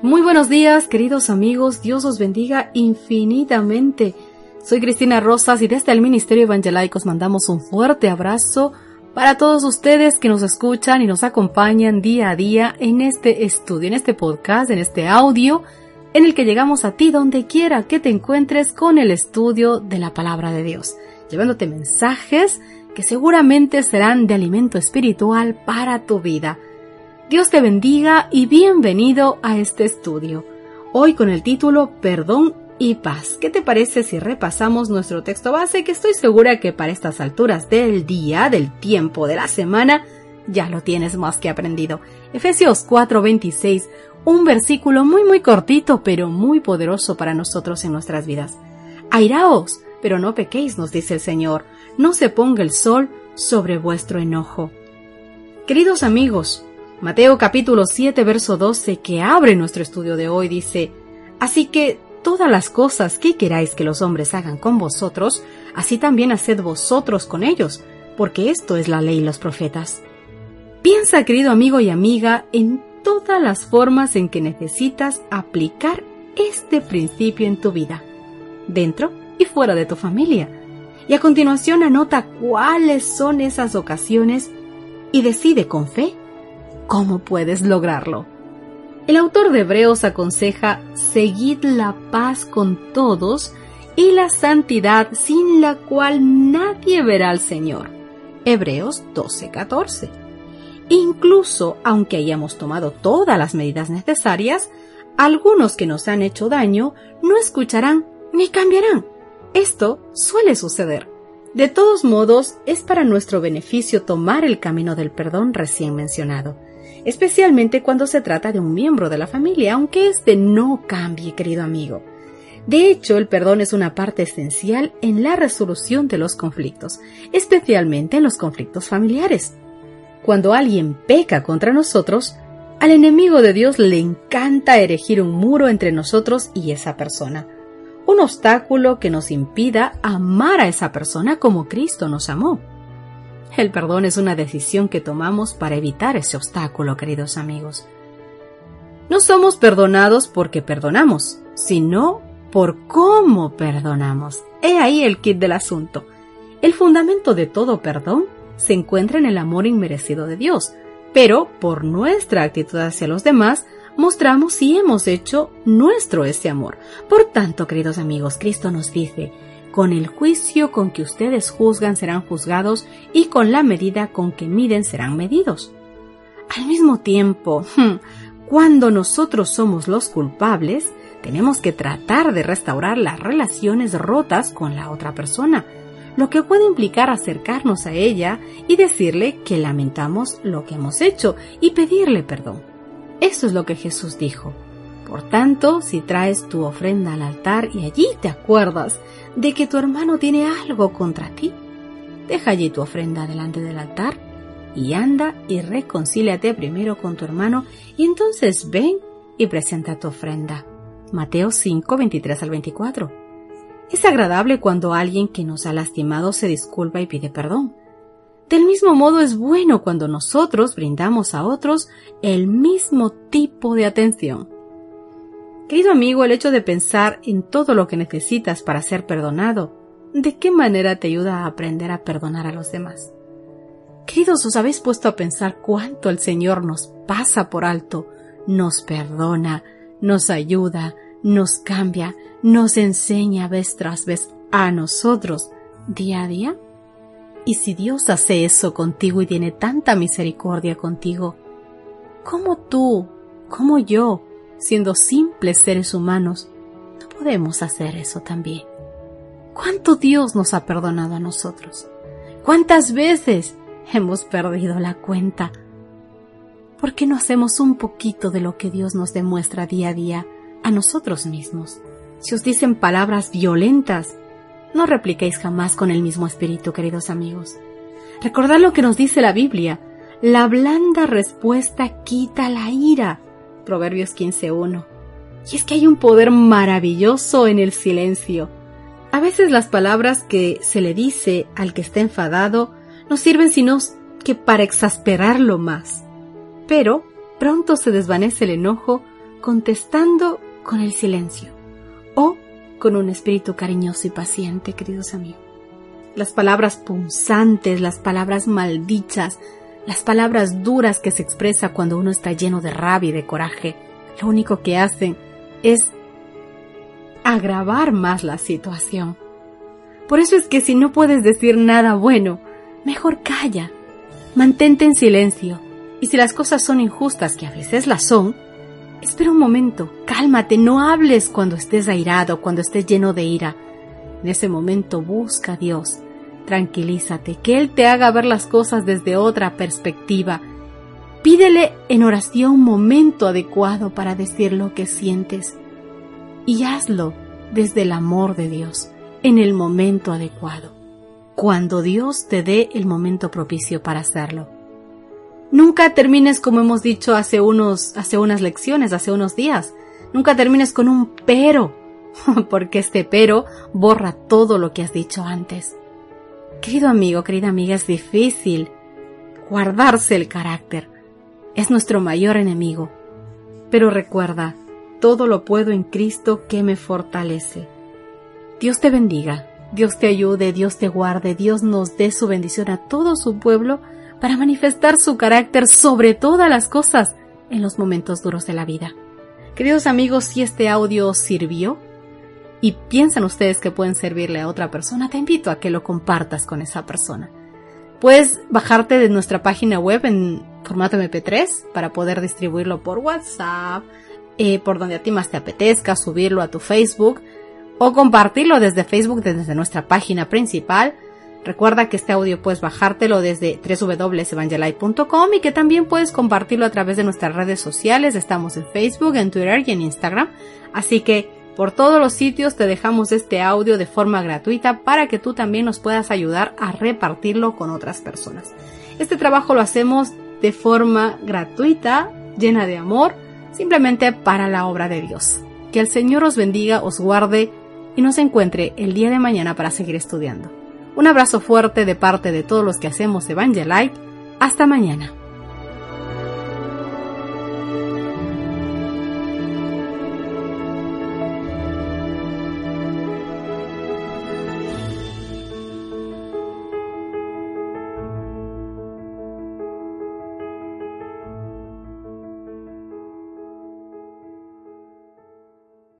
Muy buenos días, queridos amigos. Dios os bendiga infinitamente. Soy Cristina Rosas y desde el Ministerio Evangelaicos mandamos un fuerte abrazo para todos ustedes que nos escuchan y nos acompañan día a día en este estudio, en este podcast, en este audio, en el que llegamos a ti donde quiera que te encuentres con el estudio de la palabra de Dios, llevándote mensajes que seguramente serán de alimento espiritual para tu vida. Dios te bendiga y bienvenido a este estudio. Hoy con el título Perdón y paz. ¿Qué te parece si repasamos nuestro texto base que estoy segura que para estas alturas del día, del tiempo, de la semana, ya lo tienes más que aprendido? Efesios 4:26, un versículo muy muy cortito pero muy poderoso para nosotros en nuestras vidas. Airaos, pero no pequéis, nos dice el Señor, no se ponga el sol sobre vuestro enojo. Queridos amigos, Mateo capítulo 7 verso 12 que abre nuestro estudio de hoy dice, Así que todas las cosas que queráis que los hombres hagan con vosotros, así también haced vosotros con ellos, porque esto es la ley y los profetas. Piensa, querido amigo y amiga, en todas las formas en que necesitas aplicar este principio en tu vida, dentro y fuera de tu familia. Y a continuación anota cuáles son esas ocasiones y decide con fe ¿Cómo puedes lograrlo? El autor de Hebreos aconseja seguid la paz con todos y la santidad sin la cual nadie verá al Señor. Hebreos 12:14. Incluso aunque hayamos tomado todas las medidas necesarias, algunos que nos han hecho daño no escucharán ni cambiarán. Esto suele suceder. De todos modos, es para nuestro beneficio tomar el camino del perdón recién mencionado especialmente cuando se trata de un miembro de la familia, aunque éste no cambie, querido amigo. De hecho, el perdón es una parte esencial en la resolución de los conflictos, especialmente en los conflictos familiares. Cuando alguien peca contra nosotros, al enemigo de Dios le encanta erigir un muro entre nosotros y esa persona, un obstáculo que nos impida amar a esa persona como Cristo nos amó. El perdón es una decisión que tomamos para evitar ese obstáculo, queridos amigos. No somos perdonados porque perdonamos, sino por cómo perdonamos. He ahí el kit del asunto. El fundamento de todo perdón se encuentra en el amor inmerecido de Dios, pero por nuestra actitud hacia los demás mostramos si hemos hecho nuestro ese amor. Por tanto, queridos amigos, Cristo nos dice, con el juicio con que ustedes juzgan serán juzgados y con la medida con que miden serán medidos. Al mismo tiempo, hmm, cuando nosotros somos los culpables, tenemos que tratar de restaurar las relaciones rotas con la otra persona, lo que puede implicar acercarnos a ella y decirle que lamentamos lo que hemos hecho y pedirle perdón. Eso es lo que Jesús dijo. Por tanto, si traes tu ofrenda al altar y allí te acuerdas de que tu hermano tiene algo contra ti, deja allí tu ofrenda delante del altar y anda y reconcíliate primero con tu hermano y entonces ven y presenta tu ofrenda. Mateo 5, 23 al 24. Es agradable cuando alguien que nos ha lastimado se disculpa y pide perdón. Del mismo modo es bueno cuando nosotros brindamos a otros el mismo tipo de atención. Querido amigo, el hecho de pensar en todo lo que necesitas para ser perdonado, ¿de qué manera te ayuda a aprender a perdonar a los demás? Queridos, ¿os habéis puesto a pensar cuánto el Señor nos pasa por alto, nos perdona, nos ayuda, nos cambia, nos enseña vez tras vez a nosotros día a día? Y si Dios hace eso contigo y tiene tanta misericordia contigo, ¿cómo tú, como yo, siendo simples seres humanos, no podemos hacer eso también. ¿Cuánto Dios nos ha perdonado a nosotros? ¿Cuántas veces hemos perdido la cuenta? ¿Por qué no hacemos un poquito de lo que Dios nos demuestra día a día a nosotros mismos? Si os dicen palabras violentas, no repliquéis jamás con el mismo espíritu, queridos amigos. Recordad lo que nos dice la Biblia. La blanda respuesta quita la ira. Proverbios 15.1. Y es que hay un poder maravilloso en el silencio. A veces las palabras que se le dice al que está enfadado no sirven sino que para exasperarlo más. Pero pronto se desvanece el enojo contestando con el silencio o con un espíritu cariñoso y paciente, queridos amigos. Las palabras punzantes, las palabras maldichas, las palabras duras que se expresa cuando uno está lleno de rabia y de coraje, lo único que hacen es agravar más la situación. Por eso es que si no puedes decir nada bueno, mejor calla, mantente en silencio, y si las cosas son injustas, que a veces las son, espera un momento, cálmate, no hables cuando estés airado, cuando estés lleno de ira. En ese momento busca a Dios, tranquilízate, que Él te haga ver las cosas desde otra perspectiva. Pídele en oración un momento adecuado para decir lo que sientes y hazlo desde el amor de Dios, en el momento adecuado, cuando Dios te dé el momento propicio para hacerlo. Nunca termines como hemos dicho hace unos, hace unas lecciones, hace unos días. Nunca termines con un pero, porque este pero borra todo lo que has dicho antes. Querido amigo, querida amiga, es difícil guardarse el carácter. Es nuestro mayor enemigo. Pero recuerda, todo lo puedo en Cristo que me fortalece. Dios te bendiga, Dios te ayude, Dios te guarde, Dios nos dé su bendición a todo su pueblo para manifestar su carácter sobre todas las cosas en los momentos duros de la vida. Queridos amigos, si este audio sirvió y piensan ustedes que pueden servirle a otra persona, te invito a que lo compartas con esa persona. Puedes bajarte de nuestra página web en formato MP3 para poder distribuirlo por WhatsApp, eh, por donde a ti más te apetezca, subirlo a tu Facebook o compartirlo desde Facebook desde nuestra página principal Recuerda que este audio puedes bajártelo desde www.evangelite.com y que también puedes compartirlo a través de nuestras redes sociales. Estamos en Facebook, en Twitter y en Instagram. Así que por todos los sitios te dejamos este audio de forma gratuita para que tú también nos puedas ayudar a repartirlo con otras personas. Este trabajo lo hacemos de forma gratuita, llena de amor, simplemente para la obra de Dios. Que el Señor os bendiga, os guarde y nos encuentre el día de mañana para seguir estudiando. Un abrazo fuerte de parte de todos los que hacemos Evangelite. Hasta mañana.